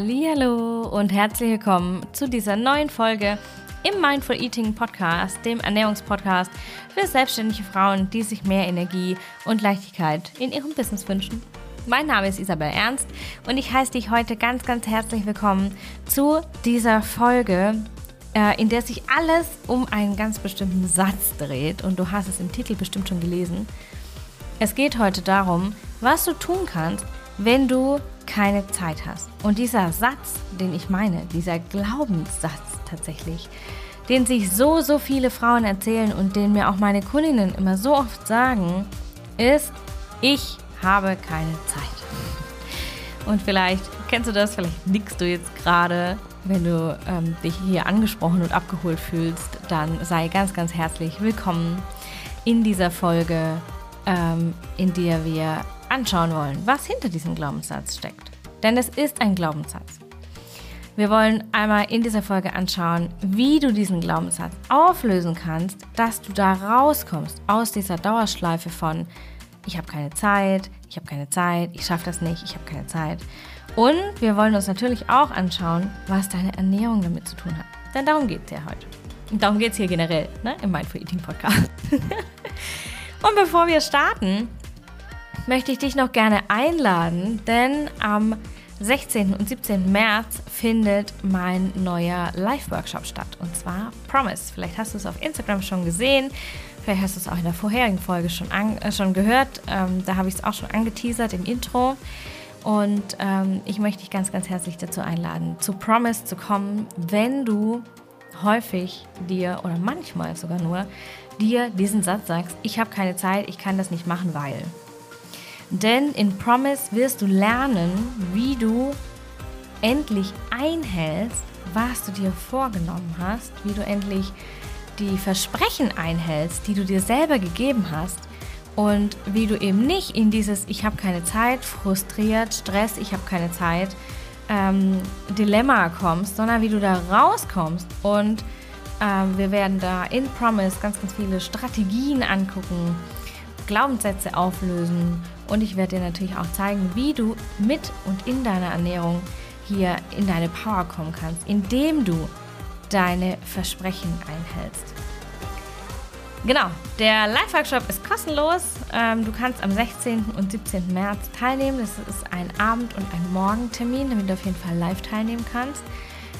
Hallo und herzlich willkommen zu dieser neuen Folge im Mindful Eating Podcast, dem Ernährungspodcast für selbstständige Frauen, die sich mehr Energie und Leichtigkeit in ihrem Business wünschen. Mein Name ist Isabel Ernst und ich heiße dich heute ganz, ganz herzlich willkommen zu dieser Folge, äh, in der sich alles um einen ganz bestimmten Satz dreht und du hast es im Titel bestimmt schon gelesen. Es geht heute darum, was du tun kannst, wenn du keine Zeit hast. Und dieser Satz, den ich meine, dieser Glaubenssatz tatsächlich, den sich so, so viele Frauen erzählen und den mir auch meine Kundinnen immer so oft sagen, ist, ich habe keine Zeit. Und vielleicht kennst du das, vielleicht nickst du jetzt gerade, wenn du ähm, dich hier angesprochen und abgeholt fühlst, dann sei ganz, ganz herzlich willkommen in dieser Folge, ähm, in der wir anschauen wollen, was hinter diesem Glaubenssatz steckt. Denn es ist ein Glaubenssatz. Wir wollen einmal in dieser Folge anschauen, wie du diesen Glaubenssatz auflösen kannst, dass du da rauskommst aus dieser Dauerschleife von ich habe keine Zeit, ich habe keine Zeit, ich schaffe das nicht, ich habe keine Zeit. Und wir wollen uns natürlich auch anschauen, was deine Ernährung damit zu tun hat. Denn darum geht es ja heute. Und darum geht es hier generell ne, im Mindful Eating Podcast. Und bevor wir starten, möchte ich dich noch gerne einladen, denn am 16. und 17. März findet mein neuer Live-Workshop statt und zwar Promise. Vielleicht hast du es auf Instagram schon gesehen, vielleicht hast du es auch in der vorherigen Folge schon, an, äh, schon gehört. Ähm, da habe ich es auch schon angeteasert im Intro. Und ähm, ich möchte dich ganz, ganz herzlich dazu einladen, zu Promise zu kommen, wenn du häufig dir oder manchmal sogar nur dir diesen Satz sagst, ich habe keine Zeit, ich kann das nicht machen, weil. Denn in Promise wirst du lernen, wie du endlich einhältst, was du dir vorgenommen hast, wie du endlich die Versprechen einhältst, die du dir selber gegeben hast und wie du eben nicht in dieses Ich habe keine Zeit, frustriert, Stress, ich habe keine Zeit, ähm, Dilemma kommst, sondern wie du da rauskommst. Und ähm, wir werden da in Promise ganz, ganz viele Strategien angucken, Glaubenssätze auflösen und ich werde dir natürlich auch zeigen, wie du mit und in deiner Ernährung hier in deine Power kommen kannst, indem du deine Versprechen einhältst. Genau, der Live-Workshop ist kostenlos. Ähm, du kannst am 16. und 17. März teilnehmen. Das ist ein Abend- und ein Morgentermin, damit du auf jeden Fall live teilnehmen kannst.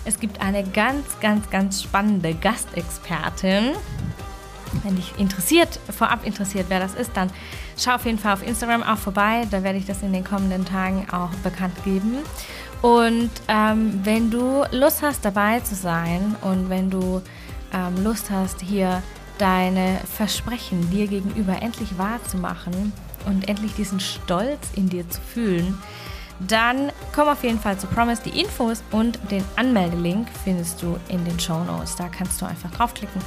Es gibt eine ganz, ganz, ganz spannende Gastexpertin, wenn dich interessiert, vorab interessiert, wer das ist, dann schau auf jeden Fall auf Instagram auch vorbei. Da werde ich das in den kommenden Tagen auch bekannt geben. Und ähm, wenn du Lust hast, dabei zu sein und wenn du ähm, Lust hast, hier deine Versprechen dir gegenüber endlich wahrzumachen und endlich diesen Stolz in dir zu fühlen, dann komm auf jeden Fall zu Promise. Die Infos und den Anmeldelink findest du in den Show Notes. Da kannst du einfach draufklicken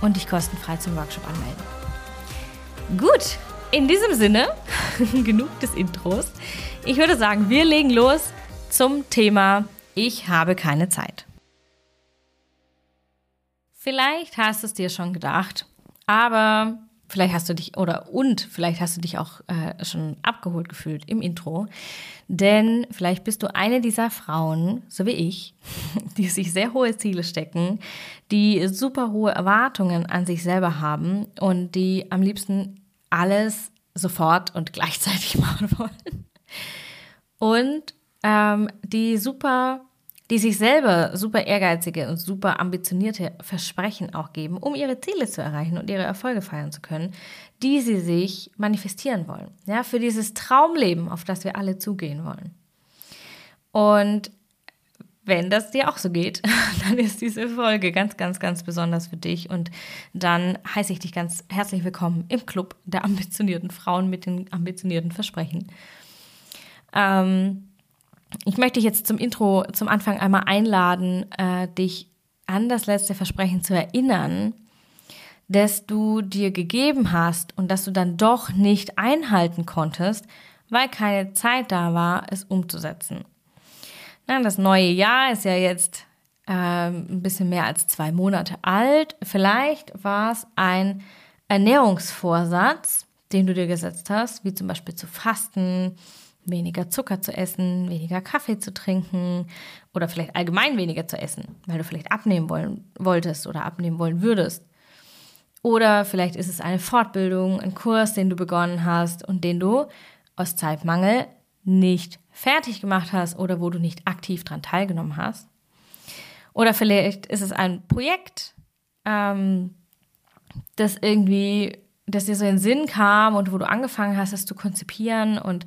und dich kostenfrei zum Workshop anmelden. Gut, in diesem Sinne, genug des Intros. Ich würde sagen, wir legen los zum Thema Ich habe keine Zeit. Vielleicht hast du es dir schon gedacht, aber vielleicht hast du dich oder und vielleicht hast du dich auch äh, schon abgeholt gefühlt im Intro, denn vielleicht bist du eine dieser Frauen, so wie ich, die sich sehr hohe Ziele stecken, die super hohe Erwartungen an sich selber haben und die am liebsten alles sofort und gleichzeitig machen wollen. Und ähm, die super die sich selber super ehrgeizige und super ambitionierte Versprechen auch geben, um ihre Ziele zu erreichen und ihre Erfolge feiern zu können, die sie sich manifestieren wollen. Ja, für dieses Traumleben, auf das wir alle zugehen wollen. Und wenn das dir auch so geht, dann ist diese Folge ganz, ganz, ganz besonders für dich. Und dann heiße ich dich ganz herzlich willkommen im Club der ambitionierten Frauen mit den ambitionierten Versprechen. Ähm, ich möchte dich jetzt zum Intro, zum Anfang einmal einladen, äh, dich an das letzte Versprechen zu erinnern, das du dir gegeben hast und das du dann doch nicht einhalten konntest, weil keine Zeit da war, es umzusetzen. Das neue Jahr ist ja jetzt äh, ein bisschen mehr als zwei Monate alt. Vielleicht war es ein Ernährungsvorsatz, den du dir gesetzt hast, wie zum Beispiel zu fasten, weniger Zucker zu essen, weniger Kaffee zu trinken oder vielleicht allgemein weniger zu essen, weil du vielleicht abnehmen wollen, wolltest oder abnehmen wollen würdest. Oder vielleicht ist es eine Fortbildung, ein Kurs, den du begonnen hast und den du aus Zeitmangel nicht fertig gemacht hast oder wo du nicht aktiv dran teilgenommen hast. Oder vielleicht ist es ein Projekt, ähm, das irgendwie, das dir so in den Sinn kam und wo du angefangen hast, es zu konzipieren und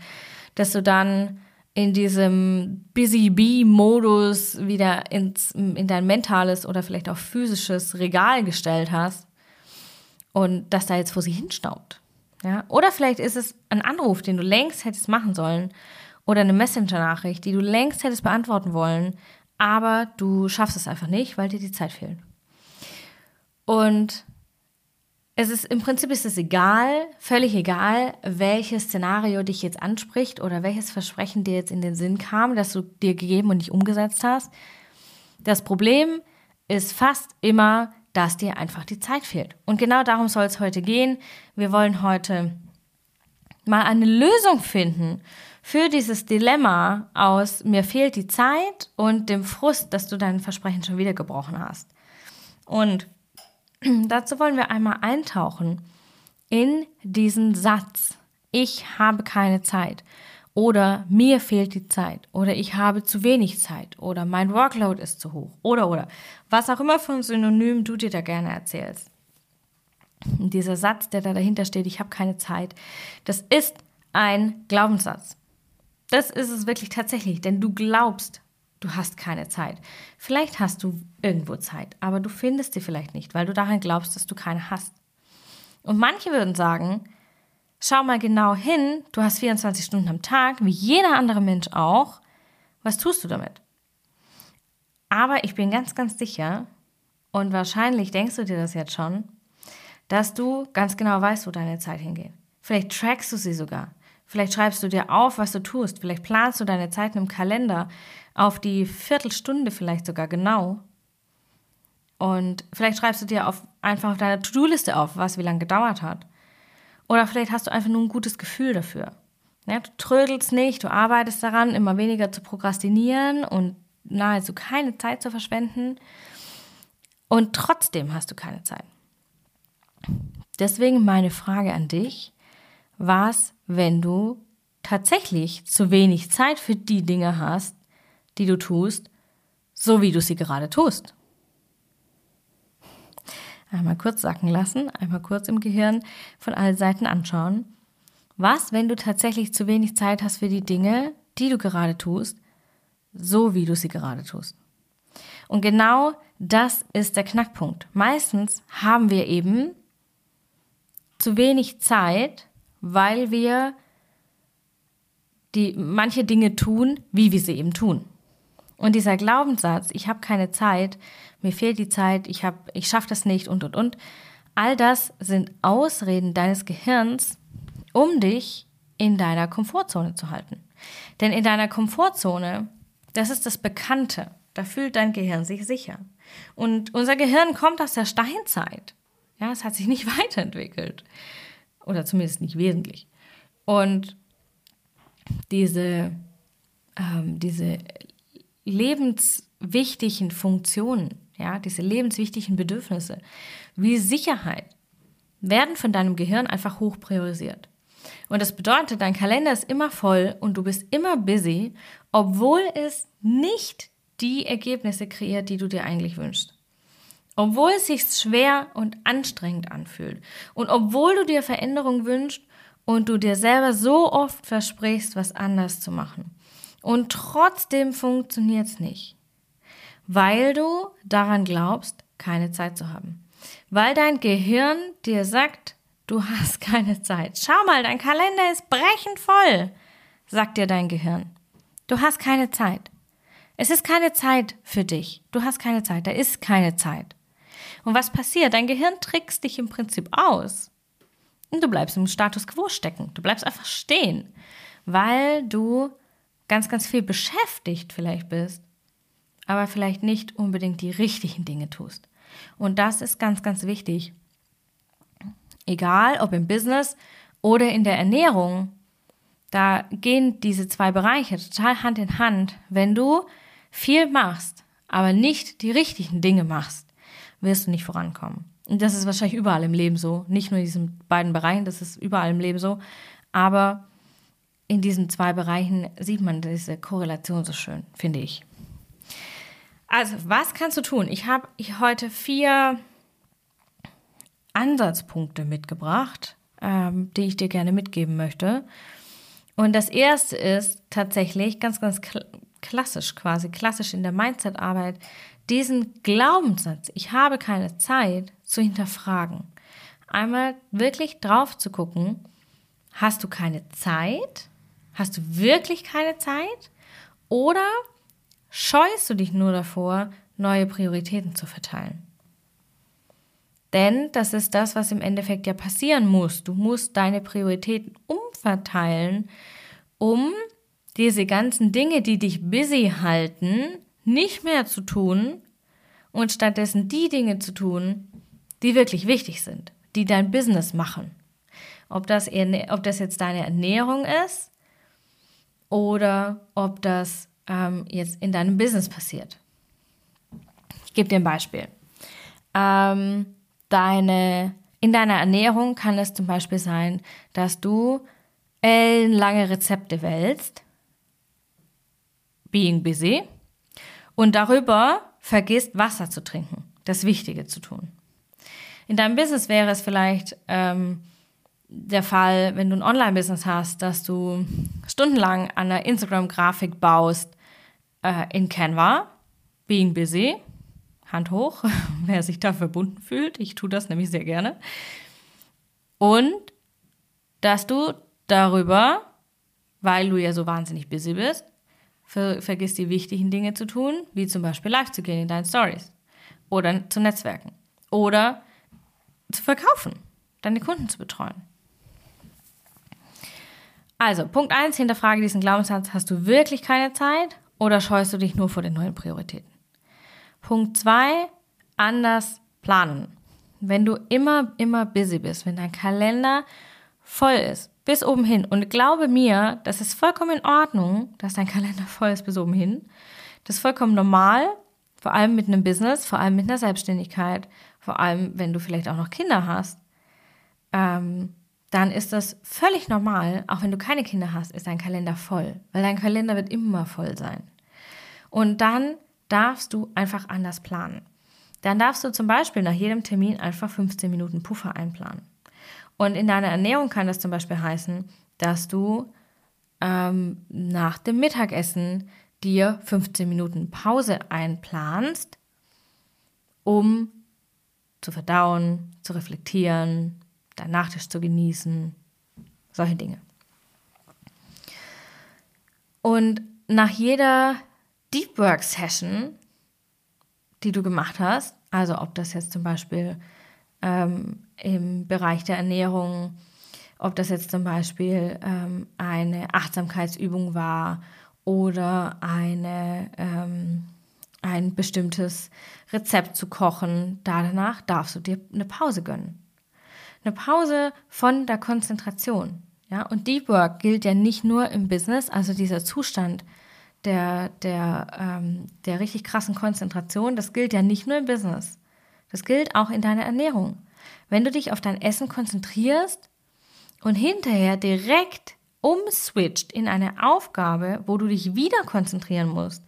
dass du dann in diesem Busy Bee-Modus wieder ins, in dein mentales oder vielleicht auch physisches Regal gestellt hast und das da jetzt vor sich hinstaubt. Ja? Oder vielleicht ist es ein Anruf, den du längst hättest machen sollen oder eine Messenger-Nachricht, die du längst hättest beantworten wollen, aber du schaffst es einfach nicht, weil dir die Zeit fehlt. Und es ist im Prinzip ist es egal, völlig egal, welches Szenario dich jetzt anspricht oder welches Versprechen dir jetzt in den Sinn kam, das du dir gegeben und nicht umgesetzt hast. Das Problem ist fast immer, dass dir einfach die Zeit fehlt. Und genau darum soll es heute gehen. Wir wollen heute mal eine Lösung finden für dieses Dilemma aus mir fehlt die Zeit und dem Frust, dass du dein Versprechen schon wieder gebrochen hast. Und dazu wollen wir einmal eintauchen in diesen Satz. Ich habe keine Zeit oder mir fehlt die Zeit oder ich habe zu wenig Zeit oder mein Workload ist zu hoch oder oder was auch immer für ein Synonym du dir da gerne erzählst. Dieser Satz, der da dahinter steht, ich habe keine Zeit, das ist ein Glaubenssatz. Das ist es wirklich tatsächlich, denn du glaubst, du hast keine Zeit. Vielleicht hast du irgendwo Zeit, aber du findest sie vielleicht nicht, weil du daran glaubst, dass du keine hast. Und manche würden sagen, schau mal genau hin, du hast 24 Stunden am Tag, wie jeder andere Mensch auch. Was tust du damit? Aber ich bin ganz, ganz sicher, und wahrscheinlich denkst du dir das jetzt schon, dass du ganz genau weißt, wo deine Zeit hingeht. Vielleicht trackst du sie sogar. Vielleicht schreibst du dir auf, was du tust. Vielleicht planst du deine Zeiten im Kalender auf die Viertelstunde vielleicht sogar genau. Und vielleicht schreibst du dir auf, einfach auf deiner To-Do-Liste auf, was wie lange gedauert hat. Oder vielleicht hast du einfach nur ein gutes Gefühl dafür. Ja, du trödelst nicht, du arbeitest daran, immer weniger zu prokrastinieren und nahezu keine Zeit zu verschwenden. Und trotzdem hast du keine Zeit. Deswegen meine Frage an dich was, wenn du tatsächlich zu wenig Zeit für die Dinge hast, die du tust, so wie du sie gerade tust. Einmal kurz sacken lassen, einmal kurz im Gehirn von allen Seiten anschauen. Was, wenn du tatsächlich zu wenig Zeit hast für die Dinge, die du gerade tust, so wie du sie gerade tust? Und genau das ist der Knackpunkt. Meistens haben wir eben zu wenig Zeit weil wir die manche Dinge tun, wie wir sie eben tun. Und dieser Glaubenssatz, ich habe keine Zeit, mir fehlt die Zeit, ich habe ich schaffe das nicht und und und, all das sind Ausreden deines Gehirns, um dich in deiner Komfortzone zu halten. Denn in deiner Komfortzone, das ist das Bekannte, da fühlt dein Gehirn sich sicher. Und unser Gehirn kommt aus der Steinzeit. Ja, es hat sich nicht weiterentwickelt. Oder zumindest nicht wesentlich. Und diese, ähm, diese lebenswichtigen Funktionen, ja, diese lebenswichtigen Bedürfnisse, wie Sicherheit, werden von deinem Gehirn einfach hoch priorisiert. Und das bedeutet, dein Kalender ist immer voll und du bist immer busy, obwohl es nicht die Ergebnisse kreiert, die du dir eigentlich wünschst. Obwohl es sich schwer und anstrengend anfühlt und obwohl du dir Veränderung wünschst und du dir selber so oft versprichst, was anders zu machen. Und trotzdem funktioniert es nicht, weil du daran glaubst, keine Zeit zu haben. Weil dein Gehirn dir sagt, du hast keine Zeit. Schau mal, dein Kalender ist brechend voll, sagt dir dein Gehirn. Du hast keine Zeit. Es ist keine Zeit für dich. Du hast keine Zeit. Da ist keine Zeit. Und was passiert? Dein Gehirn trickst dich im Prinzip aus. Und du bleibst im Status quo stecken. Du bleibst einfach stehen, weil du ganz, ganz viel beschäftigt vielleicht bist, aber vielleicht nicht unbedingt die richtigen Dinge tust. Und das ist ganz, ganz wichtig. Egal ob im Business oder in der Ernährung, Da gehen diese zwei Bereiche total Hand in Hand. Wenn du viel machst, aber nicht die richtigen Dinge machst, wirst du nicht vorankommen. Und das ist wahrscheinlich überall im Leben so. Nicht nur in diesen beiden Bereichen, das ist überall im Leben so. Aber in diesen zwei Bereichen sieht man diese Korrelation so schön, finde ich. Also, was kannst du tun? Ich habe heute vier Ansatzpunkte mitgebracht, ähm, die ich dir gerne mitgeben möchte. Und das erste ist tatsächlich ganz, ganz klassisch quasi, klassisch in der Mindset-Arbeit, diesen Glaubenssatz, ich habe keine Zeit, zu hinterfragen. Einmal wirklich drauf zu gucken, hast du keine Zeit? Hast du wirklich keine Zeit? Oder scheust du dich nur davor, neue Prioritäten zu verteilen? Denn das ist das, was im Endeffekt ja passieren muss. Du musst deine Prioritäten umverteilen, um diese ganzen Dinge, die dich busy halten, nicht mehr zu tun und stattdessen die Dinge zu tun, die wirklich wichtig sind, die dein Business machen. Ob das, ob das jetzt deine Ernährung ist oder ob das ähm, jetzt in deinem Business passiert. Ich gebe dir ein Beispiel. Ähm, deine, in deiner Ernährung kann es zum Beispiel sein, dass du ellenlange Rezepte wählst, being busy, und darüber vergisst, Wasser zu trinken, das Wichtige zu tun. In deinem Business wäre es vielleicht ähm, der Fall, wenn du ein Online-Business hast, dass du stundenlang an einer Instagram-Grafik baust äh, in Canva, being busy, Hand hoch, wer sich da verbunden fühlt. Ich tue das nämlich sehr gerne. Und dass du darüber, weil du ja so wahnsinnig busy bist, ver vergisst die wichtigen Dinge zu tun, wie zum Beispiel live zu gehen in deinen Stories oder zu Netzwerken oder zu verkaufen, deine Kunden zu betreuen. Also, Punkt 1, hinterfrage diesen Glaubenssatz, hast du wirklich keine Zeit oder scheust du dich nur vor den neuen Prioritäten? Punkt 2, anders planen. Wenn du immer, immer busy bist, wenn dein Kalender voll ist, bis oben hin. Und glaube mir, das ist vollkommen in Ordnung, dass dein Kalender voll ist bis oben hin. Das ist vollkommen normal, vor allem mit einem Business, vor allem mit einer Selbstständigkeit, vor allem wenn du vielleicht auch noch Kinder hast. Ähm, dann ist das völlig normal, auch wenn du keine Kinder hast, ist dein Kalender voll, weil dein Kalender wird immer voll sein. Und dann darfst du einfach anders planen. Dann darfst du zum Beispiel nach jedem Termin einfach 15 Minuten Puffer einplanen. Und in deiner Ernährung kann das zum Beispiel heißen, dass du ähm, nach dem Mittagessen dir 15 Minuten Pause einplanst, um zu verdauen, zu reflektieren, deinen Nachtisch zu genießen, solche Dinge. Und nach jeder Deep Work Session, die du gemacht hast, also ob das jetzt zum Beispiel ähm, im Bereich der Ernährung, ob das jetzt zum Beispiel ähm, eine Achtsamkeitsübung war oder eine, ähm, ein bestimmtes Rezept zu kochen, danach darfst du dir eine Pause gönnen. Eine Pause von der Konzentration. Ja, und Deep Work gilt ja nicht nur im Business, also dieser Zustand der, der, ähm, der richtig krassen Konzentration, das gilt ja nicht nur im Business. Das gilt auch in deiner Ernährung. Wenn du dich auf dein Essen konzentrierst und hinterher direkt umswitcht in eine Aufgabe, wo du dich wieder konzentrieren musst,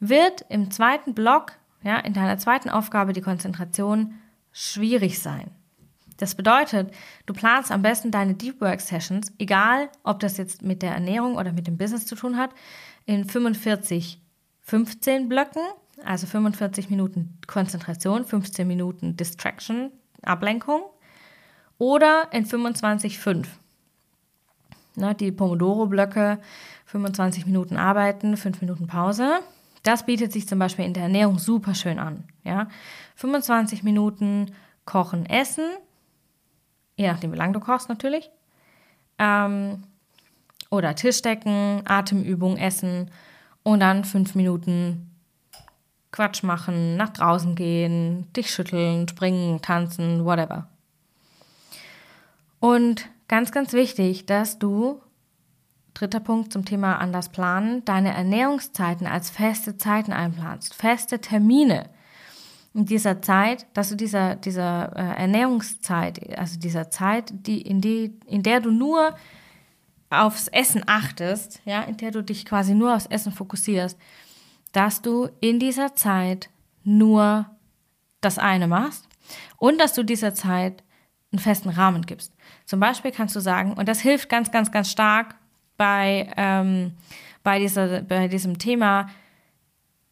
wird im zweiten Block, ja, in deiner zweiten Aufgabe die Konzentration schwierig sein. Das bedeutet, du planst am besten deine Deep Work Sessions, egal ob das jetzt mit der Ernährung oder mit dem Business zu tun hat, in 45, 15 Blöcken, also 45 Minuten Konzentration, 15 Minuten Distraction, Ablenkung oder in 25,5. Ne, die Pomodoro-Blöcke, 25 Minuten arbeiten, 5 Minuten Pause. Das bietet sich zum Beispiel in der Ernährung super schön an. Ja? 25 Minuten kochen, essen, je nachdem, wie lange du kochst natürlich. Ähm, oder Tischdecken, Atemübung, Essen und dann 5 Minuten Quatsch machen, nach draußen gehen, dich schütteln, springen, tanzen, whatever. Und ganz, ganz wichtig, dass du dritter Punkt zum Thema anders planen, deine Ernährungszeiten als feste Zeiten einplanst, feste Termine in dieser Zeit, dass du dieser, dieser äh, Ernährungszeit, also dieser Zeit, die, in, die, in der du nur aufs Essen achtest, ja, in der du dich quasi nur aufs Essen fokussierst, dass du in dieser Zeit nur das eine machst und dass du dieser Zeit einen festen Rahmen gibst. Zum Beispiel kannst du sagen, und das hilft ganz, ganz, ganz stark bei, ähm, bei, dieser, bei diesem Thema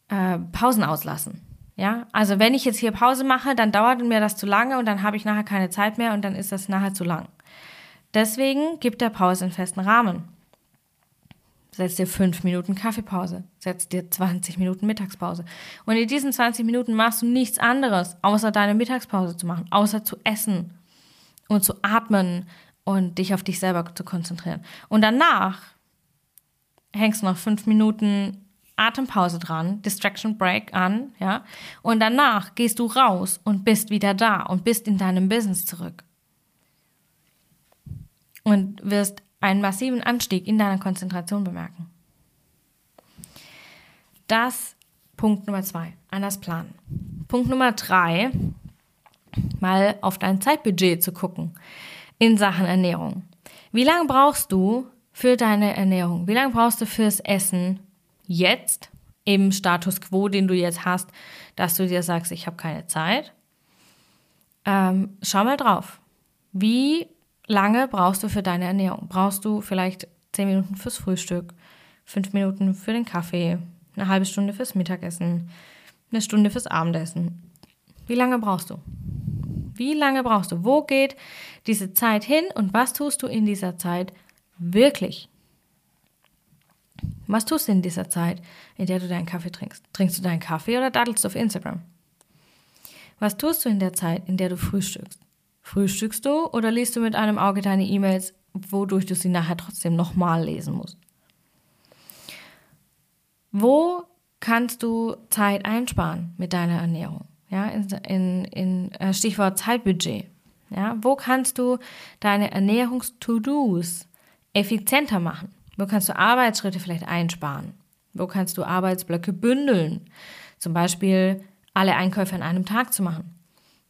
äh, Pausen auslassen. Ja, also wenn ich jetzt hier Pause mache, dann dauert mir das zu lange und dann habe ich nachher keine Zeit mehr und dann ist das nachher zu lang. Deswegen gibt der Pause einen festen Rahmen. Setz dir fünf Minuten Kaffeepause, setz dir 20 Minuten Mittagspause. Und in diesen 20 Minuten machst du nichts anderes, außer deine Mittagspause zu machen, außer zu essen und zu atmen und dich auf dich selber zu konzentrieren. Und danach hängst du noch fünf Minuten Atempause dran, Distraction Break an, ja. Und danach gehst du raus und bist wieder da und bist in deinem Business zurück. Und wirst einen massiven Anstieg in deiner Konzentration bemerken. Das Punkt Nummer zwei, anders planen. Punkt Nummer drei, mal auf dein Zeitbudget zu gucken in Sachen Ernährung. Wie lange brauchst du für deine Ernährung? Wie lange brauchst du fürs Essen jetzt im Status quo, den du jetzt hast, dass du dir sagst, ich habe keine Zeit. Ähm, schau mal drauf. Wie lange brauchst du für deine Ernährung? Brauchst du vielleicht zehn Minuten fürs Frühstück, fünf Minuten für den Kaffee, eine halbe Stunde fürs Mittagessen, eine Stunde fürs Abendessen? Wie lange brauchst du? Wie lange brauchst du? Wo geht diese Zeit hin und was tust du in dieser Zeit wirklich? Was tust du in dieser Zeit, in der du deinen Kaffee trinkst? Trinkst du deinen Kaffee oder daddelst du auf Instagram? Was tust du in der Zeit, in der du frühstückst? Frühstückst du oder liest du mit einem Auge deine E-Mails, wodurch du sie nachher trotzdem nochmal lesen musst? Wo kannst du Zeit einsparen mit deiner Ernährung? Ja, in, in, in äh, Stichwort Zeitbudget. Ja, wo kannst du deine Ernährungs-To-Dos effizienter machen? Wo kannst du Arbeitsschritte vielleicht einsparen? Wo kannst du Arbeitsblöcke bündeln? Zum Beispiel alle Einkäufe an einem Tag zu machen.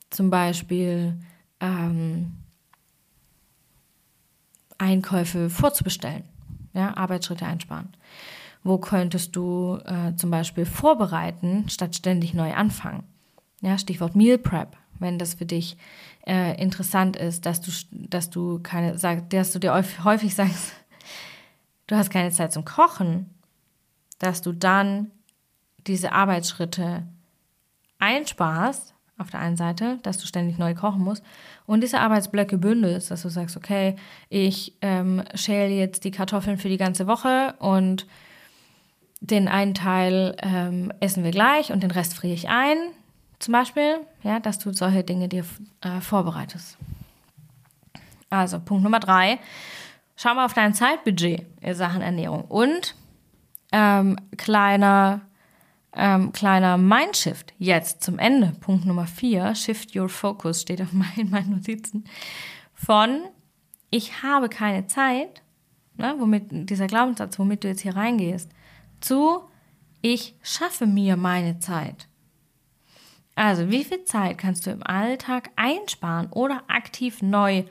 Zum Beispiel ähm, Einkäufe vorzubestellen. Ja, Arbeitsschritte einsparen. Wo könntest du äh, zum Beispiel vorbereiten, statt ständig neu anfangen? Ja, Stichwort Meal Prep, wenn das für dich äh, interessant ist, dass du, dass du keine, sag, dass du dir häufig sagst, du hast keine Zeit zum Kochen, dass du dann diese Arbeitsschritte einsparst, auf der einen Seite, dass du ständig neu kochen musst. Und diese Arbeitsblöcke bündelst, dass du sagst, okay, ich ähm, schäle jetzt die Kartoffeln für die ganze Woche und den einen Teil ähm, essen wir gleich und den Rest friere ich ein, zum Beispiel, ja, dass du solche Dinge dir äh, vorbereitest. Also Punkt Nummer drei, schau mal auf dein Zeitbudget in Sachen Ernährung. Und ähm, kleiner ähm, kleiner Mindshift jetzt zum Ende. Punkt Nummer vier, Shift Your Focus steht auf meinen, meinen Notizen. Von ich habe keine Zeit, ne, womit dieser Glaubenssatz, womit du jetzt hier reingehst, zu ich schaffe mir meine Zeit. Also, wie viel Zeit kannst du im Alltag einsparen oder aktiv neu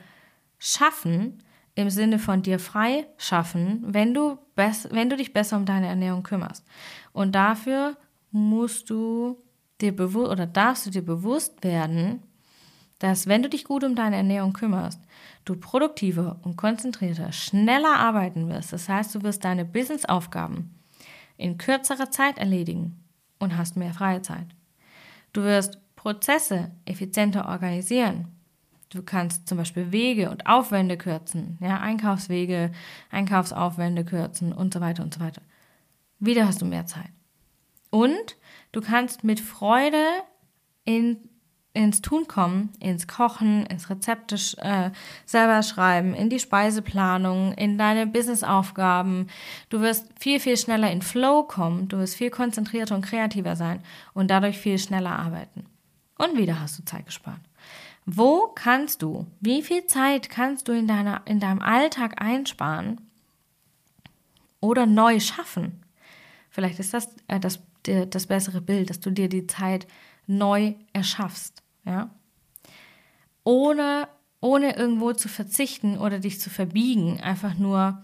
schaffen, im Sinne von dir frei schaffen, wenn du, wenn du dich besser um deine Ernährung kümmerst. Und dafür musst du dir bewusst oder darfst du dir bewusst werden, dass wenn du dich gut um deine Ernährung kümmerst, du produktiver und konzentrierter, schneller arbeiten wirst. Das heißt, du wirst deine Businessaufgaben in kürzerer Zeit erledigen und hast mehr freie Zeit. Du wirst Prozesse effizienter organisieren Du kannst zum Beispiel Wege und Aufwände kürzen, ja, Einkaufswege, Einkaufsaufwände kürzen und so weiter und so weiter. Wieder hast du mehr Zeit. Und du kannst mit Freude in, ins Tun kommen, ins Kochen, ins Rezepte äh, selber schreiben, in die Speiseplanung, in deine Businessaufgaben. Du wirst viel, viel schneller in Flow kommen, du wirst viel konzentrierter und kreativer sein und dadurch viel schneller arbeiten. Und wieder hast du Zeit gespart. Wo kannst du, wie viel Zeit kannst du in, deiner, in deinem Alltag einsparen, oder neu schaffen. Vielleicht ist das äh, das, das bessere Bild, dass du dir die Zeit neu erschaffst, ja. Ohne, ohne irgendwo zu verzichten oder dich zu verbiegen, einfach nur,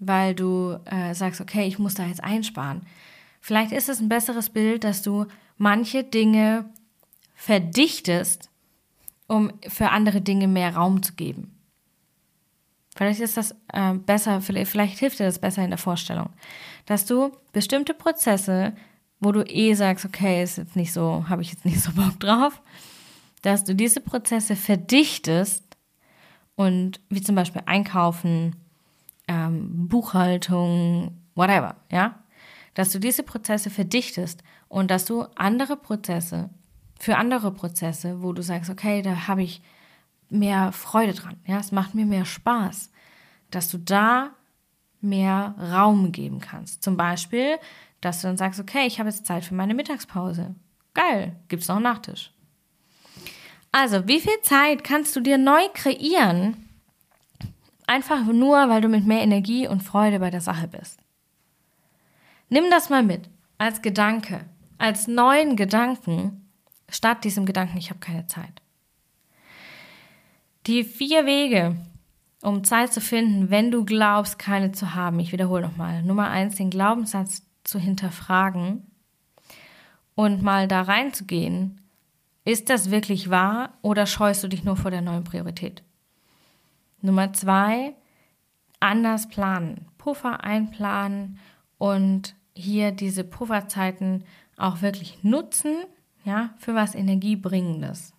weil du äh, sagst, okay, ich muss da jetzt einsparen. Vielleicht ist es ein besseres Bild, dass du manche Dinge verdichtest, um für andere Dinge mehr Raum zu geben. Vielleicht ist das äh, besser, vielleicht, vielleicht hilft dir das besser in der Vorstellung, dass du bestimmte Prozesse, wo du eh sagst, okay, ist jetzt nicht so, habe ich jetzt nicht so Bock drauf, dass du diese Prozesse verdichtest und wie zum Beispiel Einkaufen, ähm, Buchhaltung, whatever, ja, dass du diese Prozesse verdichtest und dass du andere Prozesse für andere Prozesse, wo du sagst, okay, da habe ich mehr Freude dran. Ja, es macht mir mehr Spaß, dass du da mehr Raum geben kannst. Zum Beispiel, dass du dann sagst, okay, ich habe jetzt Zeit für meine Mittagspause. Geil, gibt's noch einen Nachtisch. Also, wie viel Zeit kannst du dir neu kreieren? Einfach nur, weil du mit mehr Energie und Freude bei der Sache bist. Nimm das mal mit als Gedanke, als neuen Gedanken, statt diesem Gedanken, ich habe keine Zeit. Die vier Wege, um Zeit zu finden, wenn du glaubst, keine zu haben. Ich wiederhole nochmal. Nummer eins, den Glaubenssatz zu hinterfragen und mal da reinzugehen. Ist das wirklich wahr oder scheust du dich nur vor der neuen Priorität? Nummer zwei, anders planen. Puffer einplanen und hier diese Pufferzeiten auch wirklich nutzen, ja, für was Energiebringendes.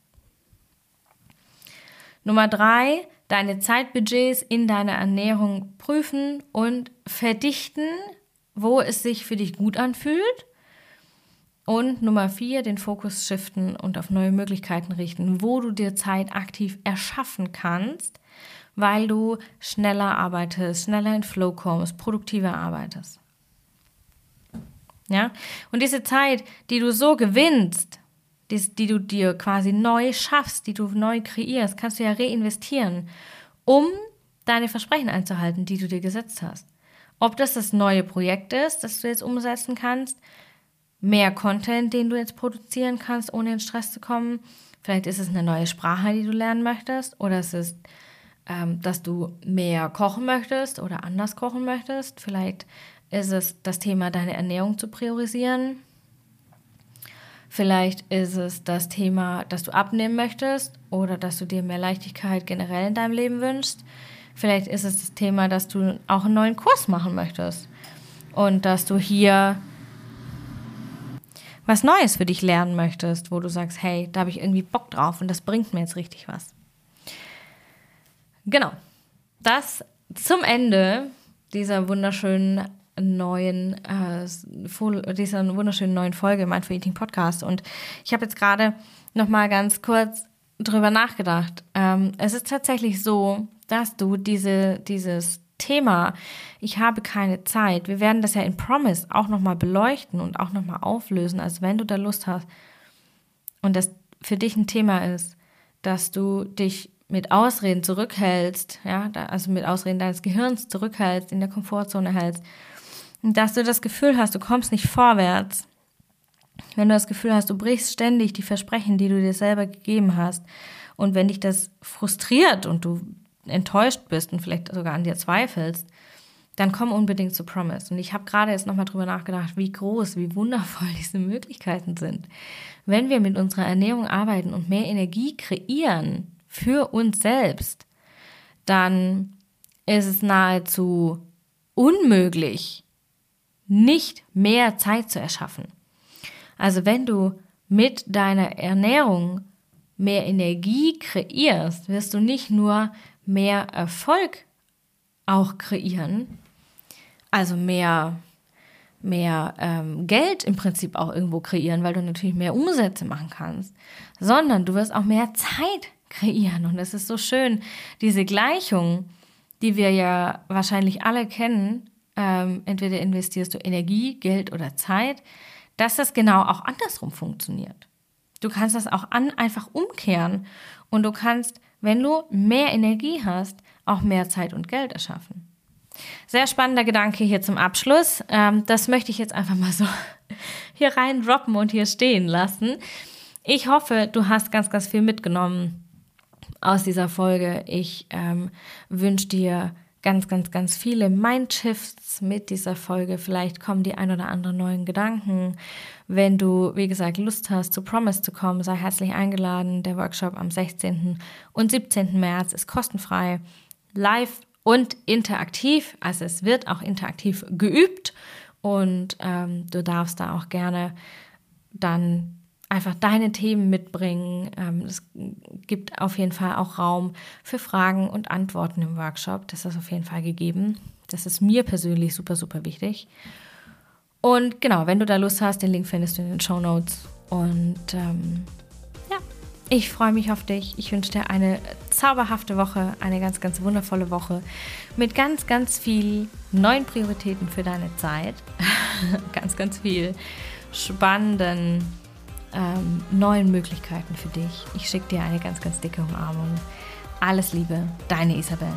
Nummer drei, deine Zeitbudgets in deiner Ernährung prüfen und verdichten, wo es sich für dich gut anfühlt. Und Nummer vier, den Fokus shiften und auf neue Möglichkeiten richten, wo du dir Zeit aktiv erschaffen kannst, weil du schneller arbeitest, schneller in Flow kommst, produktiver arbeitest. Ja? Und diese Zeit, die du so gewinnst, die, die du dir quasi neu schaffst, die du neu kreierst, kannst du ja reinvestieren, um deine Versprechen einzuhalten, die du dir gesetzt hast. Ob das das neue Projekt ist, das du jetzt umsetzen kannst, mehr Content, den du jetzt produzieren kannst, ohne in Stress zu kommen. Vielleicht ist es eine neue Sprache, die du lernen möchtest, oder es ist, ähm, dass du mehr kochen möchtest oder anders kochen möchtest. Vielleicht ist es das Thema, deine Ernährung zu priorisieren. Vielleicht ist es das Thema, dass du abnehmen möchtest oder dass du dir mehr Leichtigkeit generell in deinem Leben wünschst. Vielleicht ist es das Thema, dass du auch einen neuen Kurs machen möchtest und dass du hier was Neues für dich lernen möchtest, wo du sagst, hey, da habe ich irgendwie Bock drauf und das bringt mir jetzt richtig was. Genau. Das zum Ende dieser wunderschönen neuen, äh, dieser wunderschönen neuen Folge Mindful Eating Podcast. Und ich habe jetzt gerade noch mal ganz kurz drüber nachgedacht. Ähm, es ist tatsächlich so, dass du diese, dieses Thema, ich habe keine Zeit, wir werden das ja in Promise auch noch mal beleuchten und auch noch mal auflösen. Also wenn du da Lust hast. Und das für dich ein Thema ist, dass du dich mit Ausreden zurückhältst, ja, also mit Ausreden deines Gehirns zurückhältst, in der Komfortzone hältst, dass du das Gefühl hast, du kommst nicht vorwärts, wenn du das Gefühl hast, du brichst ständig die Versprechen, die du dir selber gegeben hast, und wenn dich das frustriert und du enttäuscht bist und vielleicht sogar an dir zweifelst, dann komm unbedingt zu Promise. Und ich habe gerade jetzt nochmal drüber nachgedacht, wie groß, wie wundervoll diese Möglichkeiten sind. Wenn wir mit unserer Ernährung arbeiten und mehr Energie kreieren für uns selbst, dann ist es nahezu unmöglich, nicht mehr Zeit zu erschaffen. Also wenn du mit deiner Ernährung mehr Energie kreierst, wirst du nicht nur mehr Erfolg auch kreieren, also mehr, mehr ähm, Geld im Prinzip auch irgendwo kreieren, weil du natürlich mehr Umsätze machen kannst, sondern du wirst auch mehr Zeit kreieren. Und es ist so schön, diese Gleichung, die wir ja wahrscheinlich alle kennen, ähm, entweder investierst du Energie, Geld oder Zeit, dass das genau auch andersrum funktioniert. Du kannst das auch an, einfach umkehren und du kannst, wenn du mehr Energie hast, auch mehr Zeit und Geld erschaffen. Sehr spannender Gedanke hier zum Abschluss. Ähm, das möchte ich jetzt einfach mal so hier rein droppen und hier stehen lassen. Ich hoffe, du hast ganz, ganz viel mitgenommen aus dieser Folge. Ich ähm, wünsche dir ganz, ganz, ganz viele Mindshifts mit dieser Folge. Vielleicht kommen die ein oder anderen neuen Gedanken. Wenn du, wie gesagt, Lust hast, zu Promise zu kommen, sei herzlich eingeladen. Der Workshop am 16. und 17. März ist kostenfrei, live und interaktiv. Also es wird auch interaktiv geübt und ähm, du darfst da auch gerne dann einfach deine Themen mitbringen. Ähm, es gibt auf jeden Fall auch Raum für Fragen und Antworten im Workshop. Das ist auf jeden Fall gegeben. Das ist mir persönlich super, super wichtig. Und genau, wenn du da Lust hast, den Link findest du in den Show Notes. Und ähm, ja, ich freue mich auf dich. Ich wünsche dir eine zauberhafte Woche, eine ganz, ganz wundervolle Woche mit ganz, ganz viel neuen Prioritäten für deine Zeit. ganz, ganz viel spannenden ähm, neuen Möglichkeiten für dich. Ich schicke dir eine ganz, ganz dicke Umarmung. Alles Liebe, deine Isabel.